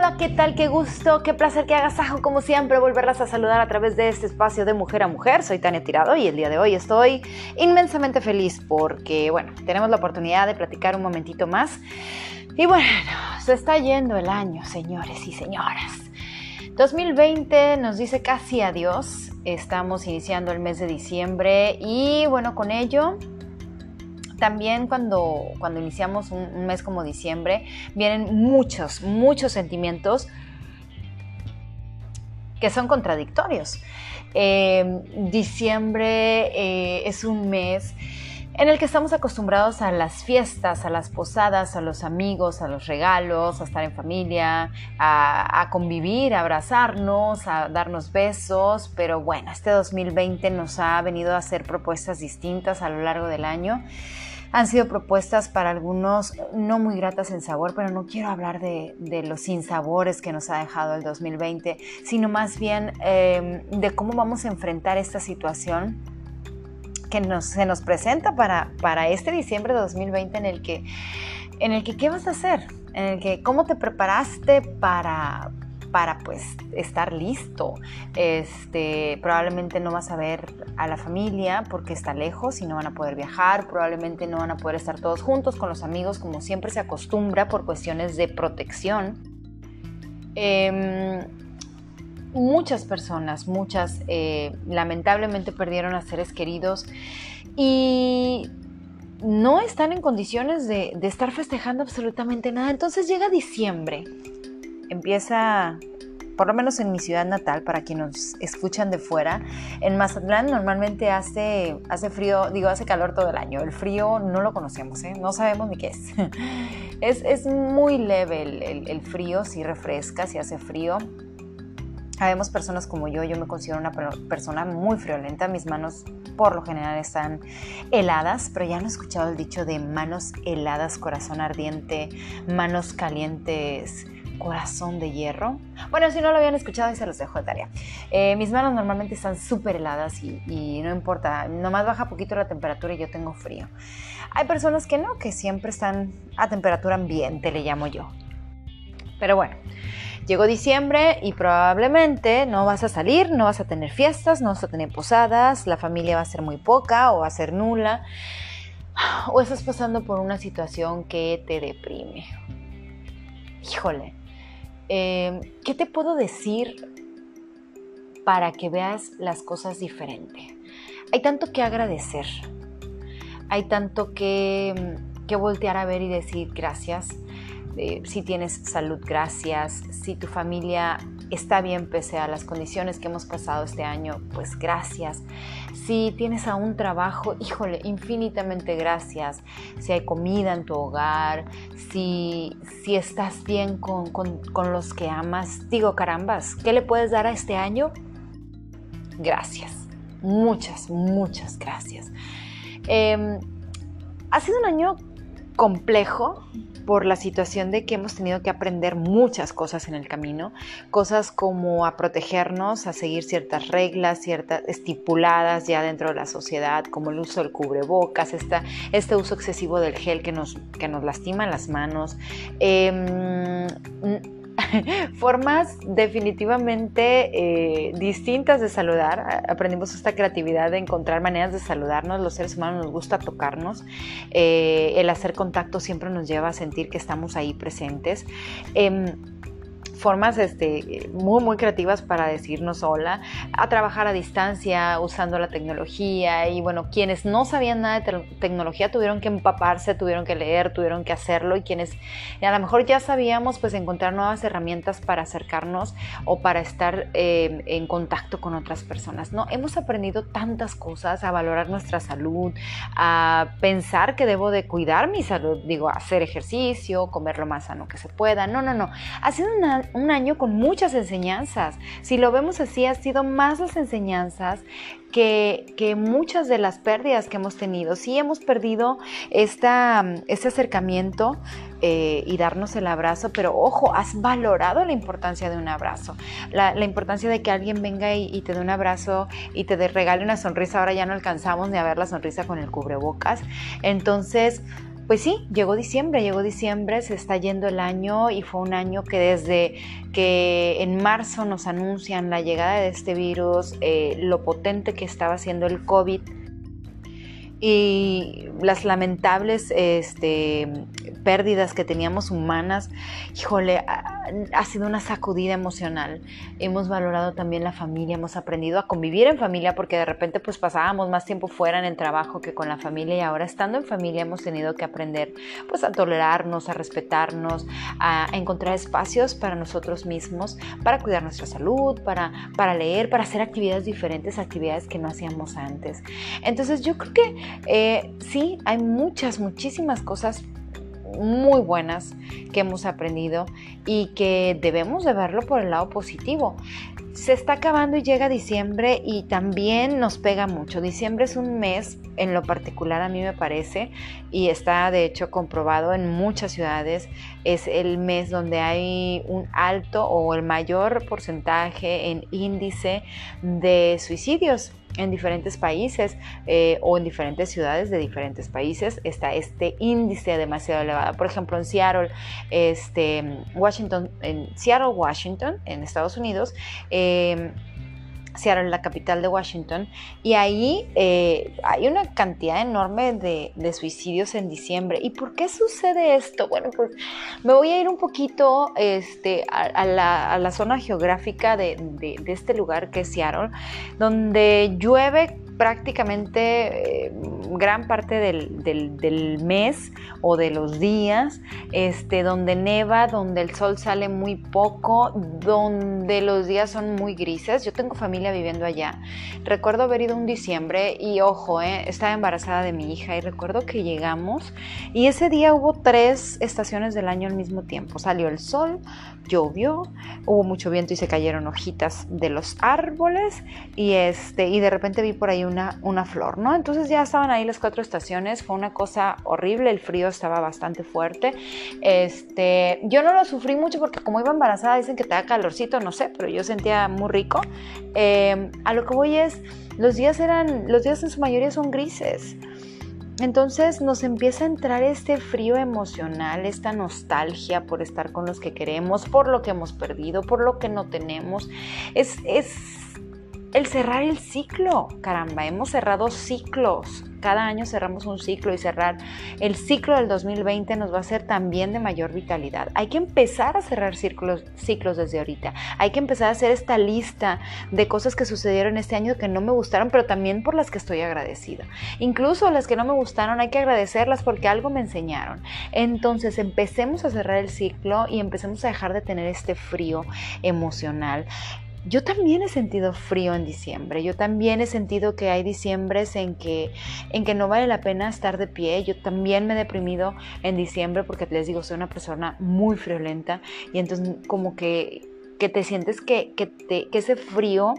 hola, ¿qué tal? Qué gusto, qué placer, qué agasajo, como siempre, volverlas a saludar a través de este espacio de mujer a mujer. Soy Tania Tirado y el día de hoy estoy inmensamente feliz porque, bueno, tenemos la oportunidad de platicar un momentito más. Y bueno, se está yendo el año, señores y señoras. 2020 nos dice casi adiós. Estamos iniciando el mes de diciembre y, bueno, con ello también cuando, cuando iniciamos un, mes como diciembre, vienen muchos, muchos sentimientos que son contradictorios. Eh, diciembre eh, es un mes en el que estamos acostumbrados a las fiestas, a las posadas, a los amigos, a los regalos, a estar en familia, a, a, convivir, a abrazarnos, a darnos besos, pero bueno, este 2020 nos ha venido a hacer propuestas distintas a lo largo del año han sido propuestas para algunos no muy gratas en sabor, pero no quiero hablar de, los sinsabores que nos ha dejado el 2020, sino más bien em, de cómo vamos a enfrentar esta situación que se nos presenta para, para este diciembre de 2020 en el que, en el que ¿qué vas a hacer? En el que cómo te preparaste para, para pues estar listo. Este, probablemente no vas a ver a la familia porque está lejos y no van a poder viajar, probablemente no van a poder estar todos juntos con los amigos como siempre se acostumbra por cuestiones de protección. Em, muchas personas, muchas eh, lamentablemente perdieron a seres queridos y no están en condiciones de, de estar festejando absolutamente nada. Entonces llega diciembre empieza, por lo menos en mi ciudad natal, para quienes nos escuchan de fuera, en Mazatlán normalmente hace, hace frío, digo, hace calor todo el año. El frío no lo conocemos, ¿eh? no sabemos ni qué es. es, es, muy leve el, frío, si refresca, si hace frío. Habemos personas como yo, yo me considero una persona muy friolenta, mis manos por lo general están heladas, pero ya han escuchado el dicho de manos heladas, corazón ardiente, manos calientes, corazón de hierro. Bueno, si no lo habían escuchado, y se los dejo de tarea. Eh, mis manos normalmente están súper heladas y, no importa, nomás baja poquito la temperatura y yo tengo frío. Hay personas que no, que siempre están a temperatura ambiente, le llamo yo. Pero bueno, llegó diciembre y probablemente no vas a salir, no vas a tener fiestas, no vas a tener posadas, la familia va a ser muy poca o va a ser nula, o estás pasando por una situación que te deprime. Híjole, Em, ¿qué te puedo decir para que veas las cosas diferente? Hay tanto que agradecer, hay tanto que, que voltear a ver y decir gracias. Eh, si tienes salud, gracias. Si tu familia está bien pese a las condiciones que hemos pasado este año, pues gracias. Si tienes aún trabajo, híjole, infinitamente gracias. Si hay comida en tu hogar, si, si estás bien con, con, los que amas, digo, carambas, ¿qué le puedes dar a este año? Gracias. Muchas, muchas gracias. Em, ha sido un año complejo, por la situación de que hemos tenido que aprender muchas cosas en el camino, cosas como a protegernos, a seguir ciertas reglas, ciertas estipuladas ya dentro de la sociedad, como el uso del cubrebocas, esta, este uso excesivo del gel que nos, que nos lastima las manos. Eh, formas definitivamente eh, distintas de saludar. Aprendimos esta creatividad de encontrar maneras de saludarnos. Los seres humanos nos gusta tocarnos. Eh, el hacer contacto siempre nos lleva a sentir que estamos ahí presentes. Em, formas este, muy, muy creativas para decirnos hola, a trabajar a distancia usando la tecnología y bueno, quienes no sabían nada de tecnología tuvieron que empaparse, tuvieron que leer, tuvieron que hacerlo y quienes a lo mejor ya sabíamos pues encontrar nuevas herramientas para acercarnos o para estar eh, en contacto con otras personas, ¿no? Hemos aprendido tantas cosas, a valorar nuestra salud, a pensar que debo de cuidar mi salud, digo, hacer ejercicio, comer lo más sano que se pueda, no, no, no, ha sido una, un año con muchas enseñanzas. Si lo vemos así, ha sido más las enseñanzas que, muchas de las pérdidas que hemos tenido. Sí hemos perdido este acercamiento eh, y darnos el abrazo, pero ojo, has valorado la importancia de un abrazo, la, importancia de que alguien venga y, te dé un abrazo y te regale una sonrisa. Ahora ya no alcanzamos ni a ver la sonrisa con el cubrebocas. Entonces, pues sí, llegó diciembre, llegó diciembre, se está yendo el año y fue un año que desde que en marzo nos anuncian la llegada de este virus, eh, lo potente que estaba haciendo el COVID, y las lamentables este, pérdidas que teníamos humanas, híjole, ha, sido una sacudida emocional. Hemos valorado también la familia, hemos aprendido a convivir en familia porque de repente pues pasábamos más tiempo fuera en el trabajo que con la familia y ahora estando en familia hemos tenido que aprender pues a tolerarnos, a respetarnos, a encontrar espacios para nosotros mismos, para cuidar nuestra salud, para, para leer, para hacer actividades diferentes, actividades que no hacíamos antes. Entonces yo creo que eh, sí, hay muchas, muchísimas cosas muy buenas que hemos aprendido y que debemos de verlo por el lado positivo. Se está acabando y llega diciembre y también nos pega mucho. Diciembre es un mes, en lo particular a mí me parece, y está de hecho comprobado en muchas ciudades, es el mes donde hay un alto o el mayor porcentaje en índice de suicidios en diferentes países eh, o en diferentes ciudades de diferentes países está este índice demasiado elevado. Por ejemplo, en Seattle, este, Washington, en Seattle, Washington, en Estados Unidos, eh, Seattle, la capital de Washington, y ahí eh, hay una cantidad enorme de, suicidios en diciembre. ¿Y por qué sucede esto? Bueno, pues me voy a ir un poquito este, a, la, zona geográfica de, de este lugar que es Seattle, donde llueve prácticamente eh, gran parte del, mes o de los días, este, donde neva, donde el sol sale muy poco, donde los días son muy grises. Yo tengo familia viviendo allá. Recuerdo haber ido un diciembre y ojo, eh, estaba embarazada de mi hija y recuerdo que llegamos y ese día hubo tres estaciones del año al mismo tiempo. Salió el sol, llovió, hubo mucho viento y se cayeron hojitas de los árboles y, este, y de repente vi por ahí una, flor, ¿no? Entonces ya estaban ahí las cuatro estaciones, fue una cosa horrible, el frío estaba bastante fuerte. Este, yo no lo sufrí mucho porque como iba embarazada dicen que te da calorcito, no sé, pero yo sentía muy rico. Eh, a lo que voy es, los días eran, los días en su mayoría son grises. Entonces nos empieza a entrar este frío emocional, esta nostalgia por estar con los que queremos, por lo que hemos perdido, por lo que no tenemos. Es, es el cerrar el ciclo, caramba, hemos cerrado ciclos. Cada año cerramos un ciclo y cerrar el ciclo del 2020 nos va a ser también de mayor vitalidad. Hay que empezar a cerrar ciclos, ciclos desde ahorita. Hay que empezar a hacer esta lista de cosas que sucedieron este año que no me gustaron, pero también por las que estoy agradecida. Incluso las que no me gustaron hay que agradecerlas porque algo me enseñaron. Entonces empecemos a cerrar el ciclo y empecemos a dejar de tener este frío emocional. Yo también he sentido frío en diciembre, yo también he sentido que hay diciembres en que, en que no vale la pena estar de pie, yo también me he deprimido en diciembre porque les digo, soy una persona muy friolenta. Y entonces como que, que te sientes que, que, que ese frío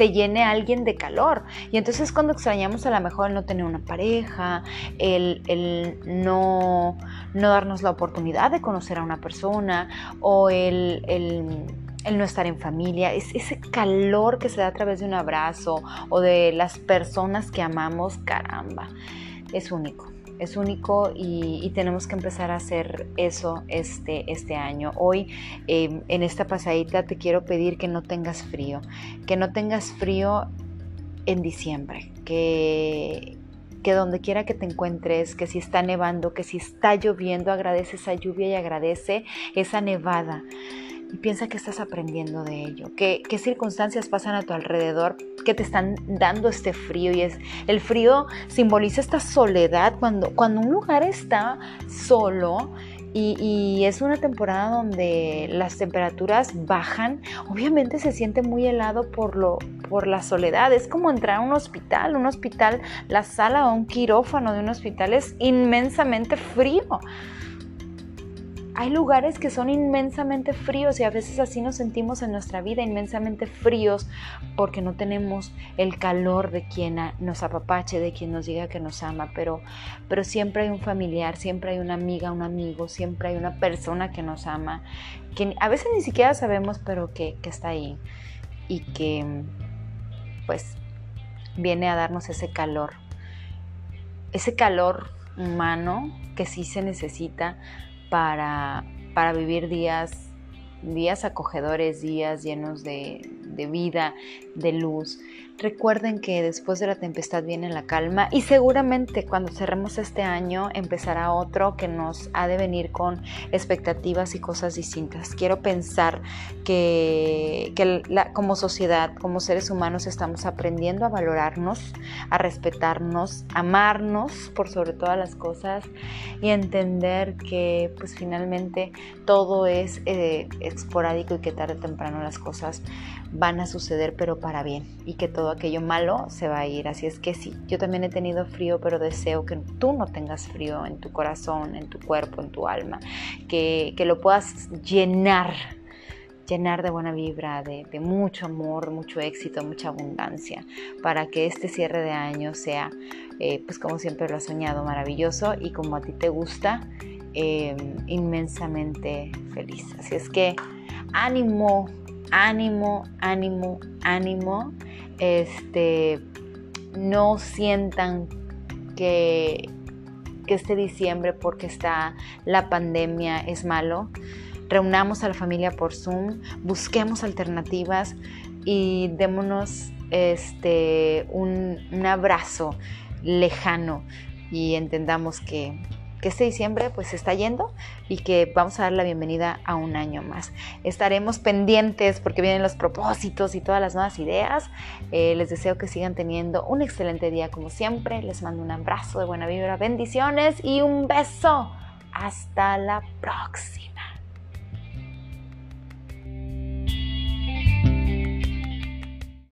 te llene a alguien de calor. Y entonces cuando extrañamos a lo mejor el no tener una pareja, el, no, no, darnos la oportunidad de conocer a una persona o el, el no estar en familia, es ese calor que se da a través de un abrazo o de las personas que amamos, caramba, es único es único y, tenemos que empezar a hacer eso este, este año. Hoy em, en esta pasadita te quiero pedir que no tengas frío, que no tengas frío en diciembre, que, que donde quiera que te encuentres, que si está nevando, que si está lloviendo, agradece esa lluvia y agradece esa nevada. Y piensa que estás aprendiendo de ello, qué, qué circunstancias pasan a tu alrededor que te están dando este frío. Y es el frío simboliza esta soledad cuando, cuando un lugar está solo y, es una temporada donde las temperaturas bajan, obviamente se siente muy helado por, lo, por la soledad. Es como entrar a un hospital, un hospital, la sala o un quirófano de un hospital es inmensamente frío. Hay lugares que son inmensamente fríos y a veces así nos sentimos en nuestra vida, inmensamente fríos, porque no tenemos el calor de quien nos apapache, de quien nos diga que nos ama, pero, pero siempre hay un familiar, siempre hay una amiga, un amigo, siempre hay una persona que nos ama, que a veces ni siquiera sabemos, pero que, que está ahí y que pues viene a darnos ese calor ese calor humano que sí se necesita para, para vivir días días acogedores, días llenos de, de, vida, de luz. Recuerden que después de la tempestad viene la calma y seguramente cuando cerremos este año empezará otro que nos ha de venir con expectativas y cosas distintas. Quiero pensar que, que como sociedad, como seres humanos estamos aprendiendo a valorarnos, a respetarnos, amarnos por sobre todas las cosas y entender que pues finalmente todo es eh, esporádico y que tarde o temprano las cosas van a suceder pero para bien y que todo aquello malo se va a ir. Así es que sí, yo también he tenido frío, pero deseo que tú no tengas frío en tu corazón, en tu cuerpo, en tu alma, que, lo puedas llenar llenar de buena vibra, de, mucho amor, mucho éxito, mucha abundancia, para que este cierre de año sea, eh, pues como siempre lo has soñado, maravilloso y como a ti te gusta, eh, inmensamente feliz. Así es que ánimo, ánimo, ánimo, ánimo este, no sientan que, que este diciembre, porque está la pandemia, es malo. Reunamos a la familia por Zoom, busquemos alternativas y démonos este, un, un abrazo lejano y entendamos que que este diciembre pues se está yendo y que vamos a dar la bienvenida a un año más. Estaremos pendientes porque vienen los propósitos y todas las nuevas ideas. Eh, les deseo que sigan teniendo un excelente día como siempre. Les mando un abrazo de buena vibra, bendiciones y un beso. Hasta la próxima.